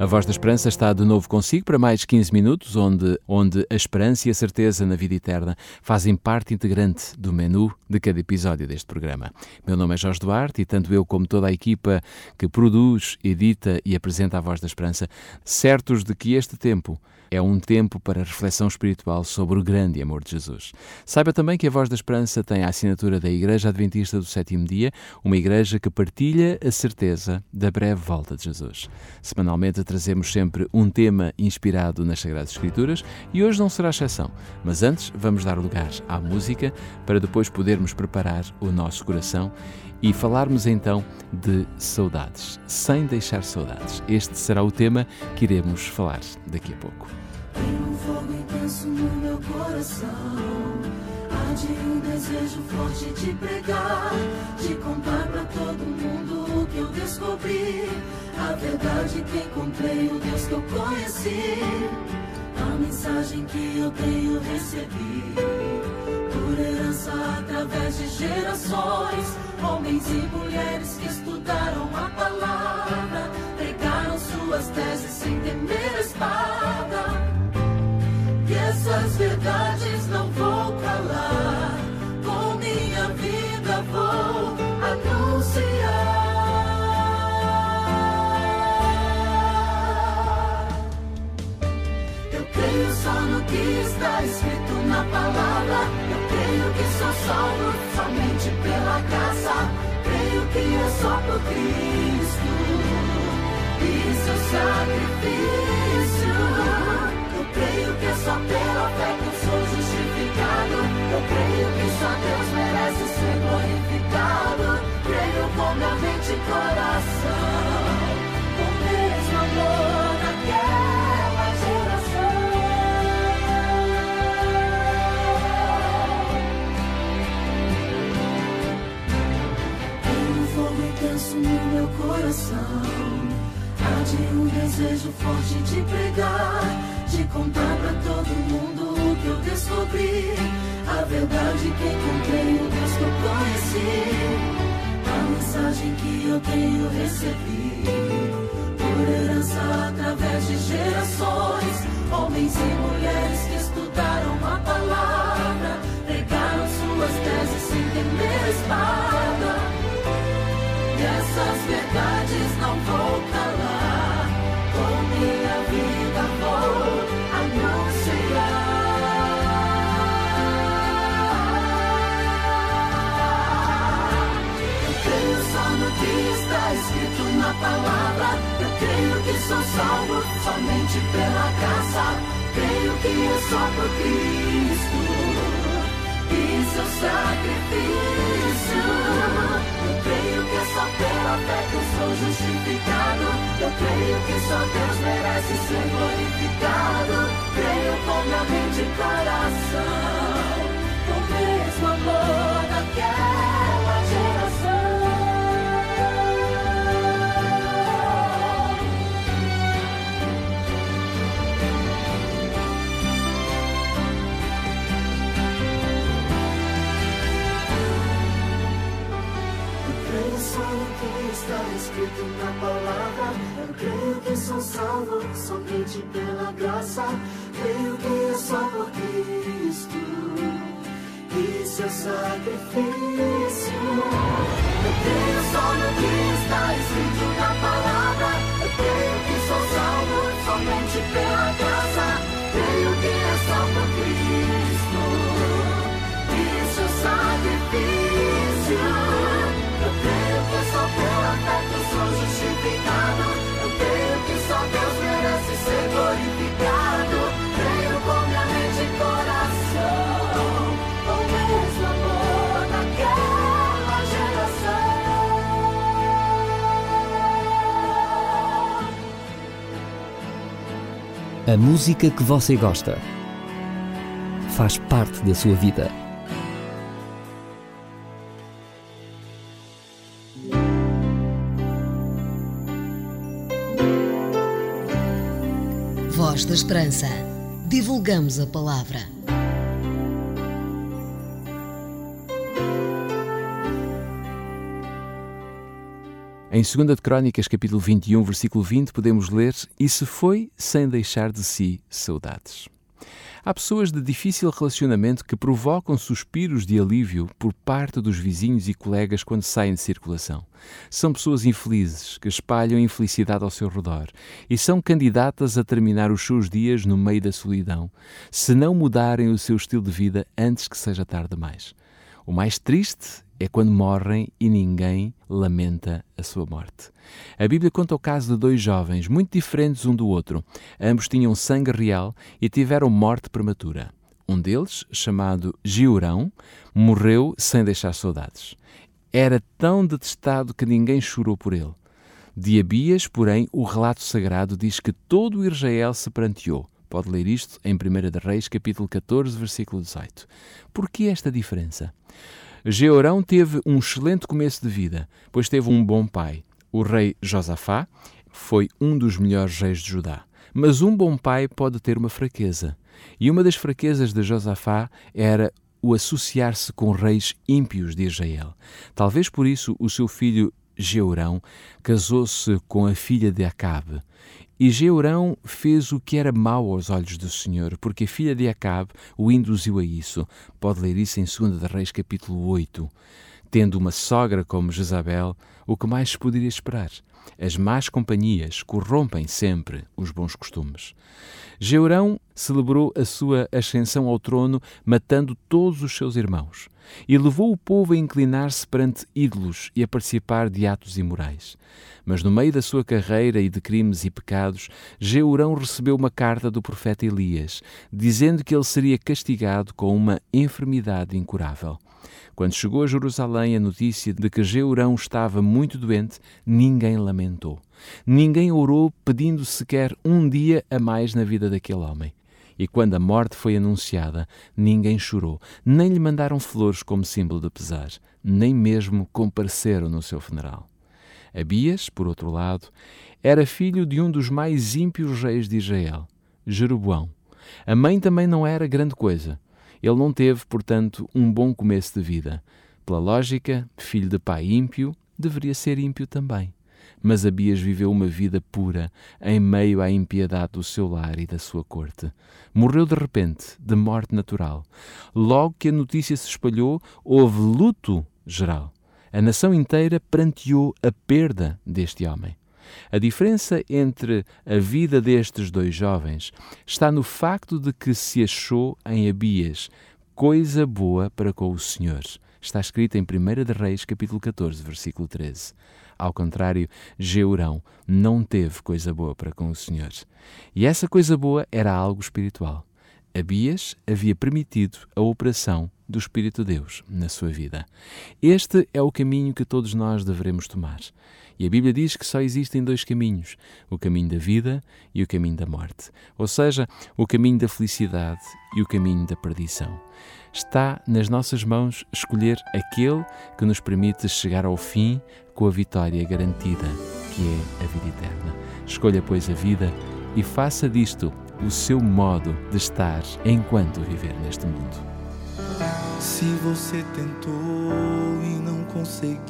A Voz da Esperança está de novo consigo para mais 15 minutos, onde, onde a esperança e a certeza na vida eterna fazem parte integrante do menu de cada episódio deste programa. Meu nome é Jorge Duarte e tanto eu como toda a equipa que produz, edita e apresenta a Voz da Esperança, certos de que este tempo é um tempo para reflexão espiritual sobre o grande amor de Jesus. Saiba também que a Voz da Esperança tem a assinatura da Igreja Adventista do Sétimo Dia, uma igreja que partilha a certeza da breve volta de Jesus. Semanalmente trazemos sempre um tema inspirado nas Sagradas Escrituras e hoje não será exceção. Mas antes vamos dar lugar à música para depois podermos preparar o nosso coração e falarmos então de saudades, sem deixar saudades. Este será o tema que iremos falar daqui a pouco. Tem um fogo intenso no meu coração. Há de um desejo forte de pregar, de contar para todo mundo o que eu descobri. A verdade que encontrei, o Deus que eu conheci. A mensagem que eu tenho recebido. Por herança através de gerações. Homens e mulheres que estudaram a palavra. Pregaram suas teses sem temer a espada essas verdades não vou calar. Com minha vida vou anunciar. Só no que está escrito na palavra. Eu que sou salvo somente pela graça. Creio que é só por Cristo e seu sacrifício creio que é só pela fé que eu sou justificado. Eu creio que só Deus merece ser glorificado. Creio com minha mente e coração, com mesmo amor desejo de pregar de contar pra todo mundo o que eu descobri. A verdade que encontrei, o Deus que eu conheci. A mensagem que eu tenho recebido. Por herança através de gerações. Só por Cristo e seu sacrifício. Eu creio que é só pela fé que eu sou justificado. Eu creio que só Deus merece ser glorificado. Creio com minha mente e coração. Com o mesmo amor daquela escrito na palavra. Eu creio que sou salvo somente pela graça. Creio que é só por Cristo e seu sacrifício. Eu creio só no que está escrito na palavra. Eu creio que sou salvo somente pela graça. A música que você gosta faz parte da sua vida. Voz da Esperança. Divulgamos a palavra. Em 2 de Crónicas, capítulo 21, versículo 20, podemos ler: E se foi sem deixar de si saudades. Há pessoas de difícil relacionamento que provocam suspiros de alívio por parte dos vizinhos e colegas quando saem de circulação. São pessoas infelizes que espalham infelicidade ao seu redor e são candidatas a terminar os seus dias no meio da solidão, se não mudarem o seu estilo de vida antes que seja tarde demais. O mais triste é quando morrem e ninguém lamenta a sua morte. A Bíblia conta o caso de dois jovens muito diferentes um do outro. Ambos tinham sangue real e tiveram morte prematura. Um deles, chamado Giurão, morreu sem deixar saudades. Era tão detestado que ninguém chorou por ele. De Abias, porém, o relato sagrado diz que todo o Israel se pranteou. Pode ler isto em 1 Reis, capítulo 14, versículo 18. Por que esta diferença? Georão teve um excelente começo de vida, pois teve um bom pai. O rei Josafá foi um dos melhores reis de Judá. Mas um bom pai pode ter uma fraqueza. E uma das fraquezas de Josafá era o associar-se com reis ímpios de Israel. Talvez por isso o seu filho Georão casou-se com a filha de Acabe e Georão fez o que era mau aos olhos do Senhor, porque a filha de Acabe o induziu a isso. Pode ler isso em 2 de Reis, capítulo 8. Tendo uma sogra como Jezabel, o que mais poderia esperar? As más companhias corrompem sempre os bons costumes. Georão celebrou a sua ascensão ao trono matando todos os seus irmãos e levou o povo a inclinar-se perante ídolos e a participar de atos imorais. Mas no meio da sua carreira e de crimes e pecados, Georão recebeu uma carta do profeta Elias, dizendo que ele seria castigado com uma enfermidade incurável. Quando chegou a Jerusalém a notícia de que Georão estava muito doente, ninguém lamentou. Ninguém orou pedindo sequer um dia a mais na vida daquele homem. E quando a morte foi anunciada, ninguém chorou, nem lhe mandaram flores como símbolo de pesar, nem mesmo compareceram no seu funeral. Abias, por outro lado, era filho de um dos mais ímpios reis de Israel, Jeroboão. A mãe também não era grande coisa. Ele não teve, portanto, um bom começo de vida. Pela lógica, filho de pai ímpio, deveria ser ímpio também. Mas Abias viveu uma vida pura em meio à impiedade do seu lar e da sua corte. Morreu de repente, de morte natural. Logo que a notícia se espalhou, houve luto geral. A nação inteira pranteou a perda deste homem. A diferença entre a vida destes dois jovens está no facto de que se achou em Abias coisa boa para com o Senhor. Está escrito em 1 de Reis, capítulo 14, versículo 13. Ao contrário, Geurão não teve coisa boa para com o Senhor. E essa coisa boa era algo espiritual. Abias havia permitido a operação do Espírito de Deus na sua vida. Este é o caminho que todos nós devemos tomar. E a Bíblia diz que só existem dois caminhos: o caminho da vida e o caminho da morte. Ou seja, o caminho da felicidade e o caminho da perdição. Está nas nossas mãos escolher aquele que nos permite chegar ao fim com a vitória garantida, que é a vida eterna. Escolha, pois, a vida e faça disto o seu modo de estar enquanto viver neste mundo. Se você tentou e não conseguiu,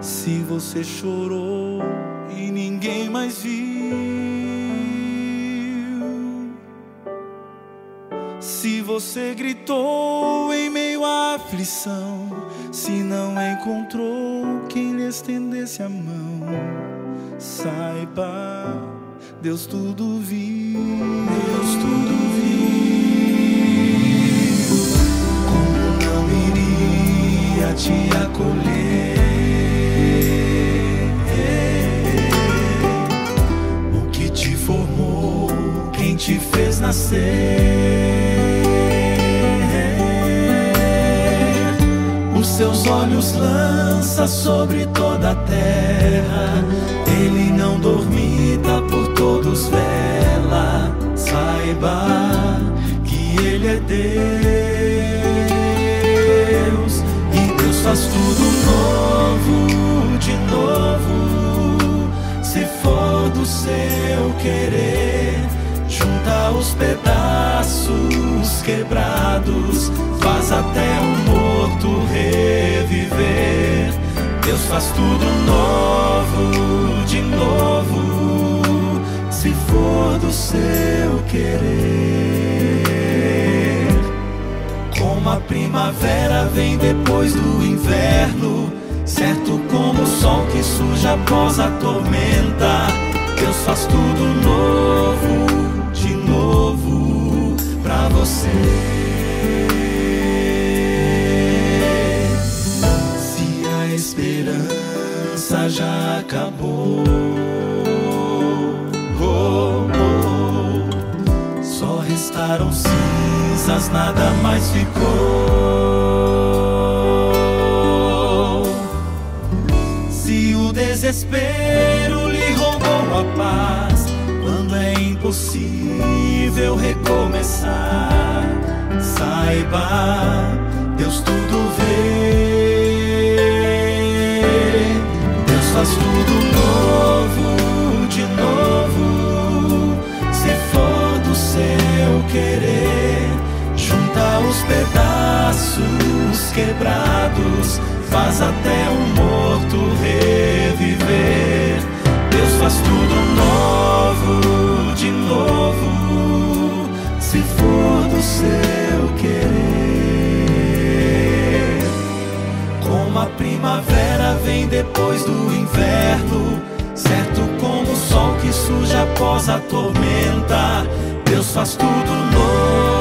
se você chorou e ninguém mais viu, se você gritou em meio à aflição, se não encontrou quem lhe estendesse a mão, saiba, Deus tudo viu, Sobre toda a terra. Ele não dormita, Saiba que Ele é Deus. E Deus faz tudo novo, de novo. Se for do seu querer, junta os pedaços quebrados, faz até um morto reviver. Deus faz tudo novo, de novo, do seu querer. Como a primavera vem depois do inverno, certo como o sol que surge após a tormenta. Deus faz tudo novo, de novo, pra você. esperança já acabou. Oh. Restaram cinzas, nada mais ficou. Se o desespero lhe roubou a paz, quando é impossível recomeçar, saiba, Deus tudo vê. faz tudo querer, junta os pedaços quebrados, faz até um morto reviver. Deus faz tudo novo, de novo. Se for do seu querer, como a primavera vem depois do inverno, certo como o sol que surge após a tormenta. Deus faz tudo novo,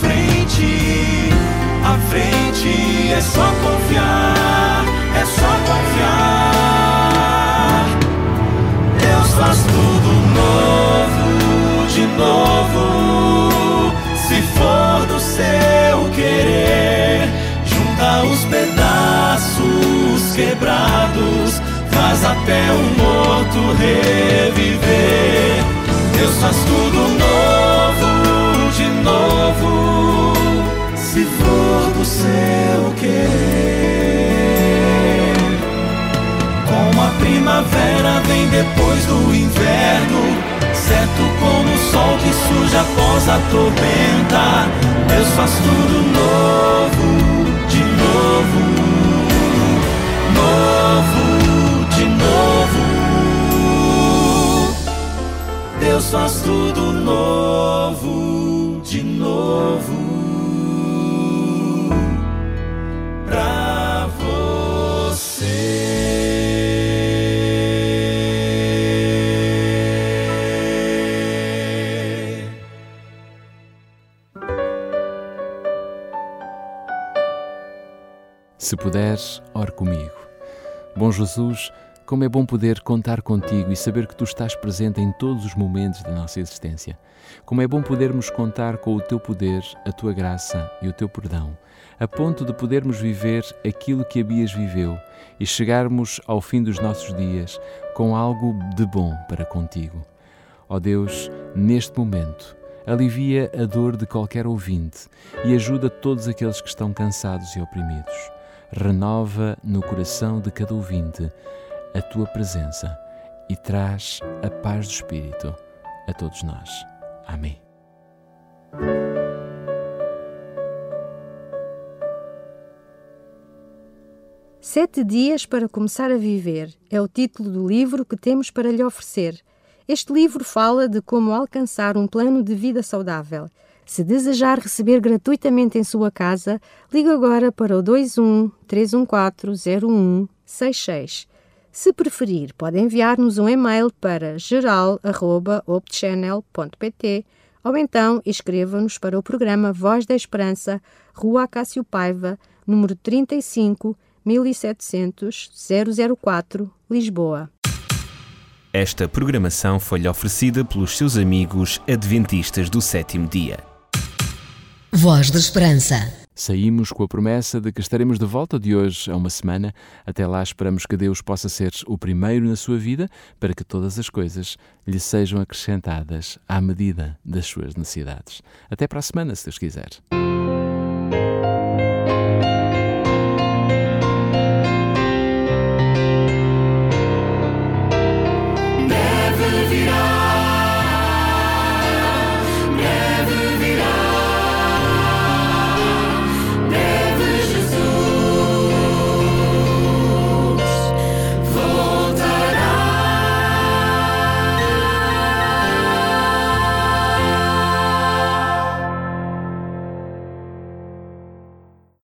frente, à frente é só confiar, é só confiar. Deus faz tudo novo, de novo. Se for do seu querer, junta os pedaços quebrados faz até o morto reviver. Deus faz tudo novo, de novo, depois do inverno, certo como o sol que surge após a tormenta. Deus faz tudo novo, de novo, novo de novo. Deus faz tudo novo de novo. Se puderes, ore comigo. Bom Jesus, como é bom poder contar contigo e saber que tu estás presente em todos os momentos da nossa existência. Como é bom podermos contar com o teu poder, a tua graça e o teu perdão, a ponto de podermos viver aquilo que Abias viveu e chegarmos ao fim dos nossos dias com algo de bom para contigo. Ó Deus, neste momento, alivia a dor de qualquer ouvinte e ajuda todos aqueles que estão cansados e oprimidos renova no coração de cada ouvinte a tua presença e traz a paz do Espírito a todos nós. Amém. Sete Dias para Começar a Viver é o título do livro que temos para lhe oferecer. Este livro fala de como alcançar um plano de vida saudável se desejar receber gratuitamente em sua casa, ligue agora para o 21 314 0166. Se preferir, pode enviar-nos um e-mail para geral.opchannel.pt ou então escreva-nos para o programa Voz da Esperança, Rua Acácio Paiva, número 35 1700 004, Lisboa. Esta programação foi-lhe oferecida pelos seus amigos adventistas do sétimo dia. Voz da Esperança. Saímos com a promessa de que estaremos de volta de hoje a uma semana. Até lá esperamos que Deus possa ser o primeiro na sua vida para que todas as coisas lhe sejam acrescentadas à medida das suas necessidades. Até para a semana, se Deus quiser.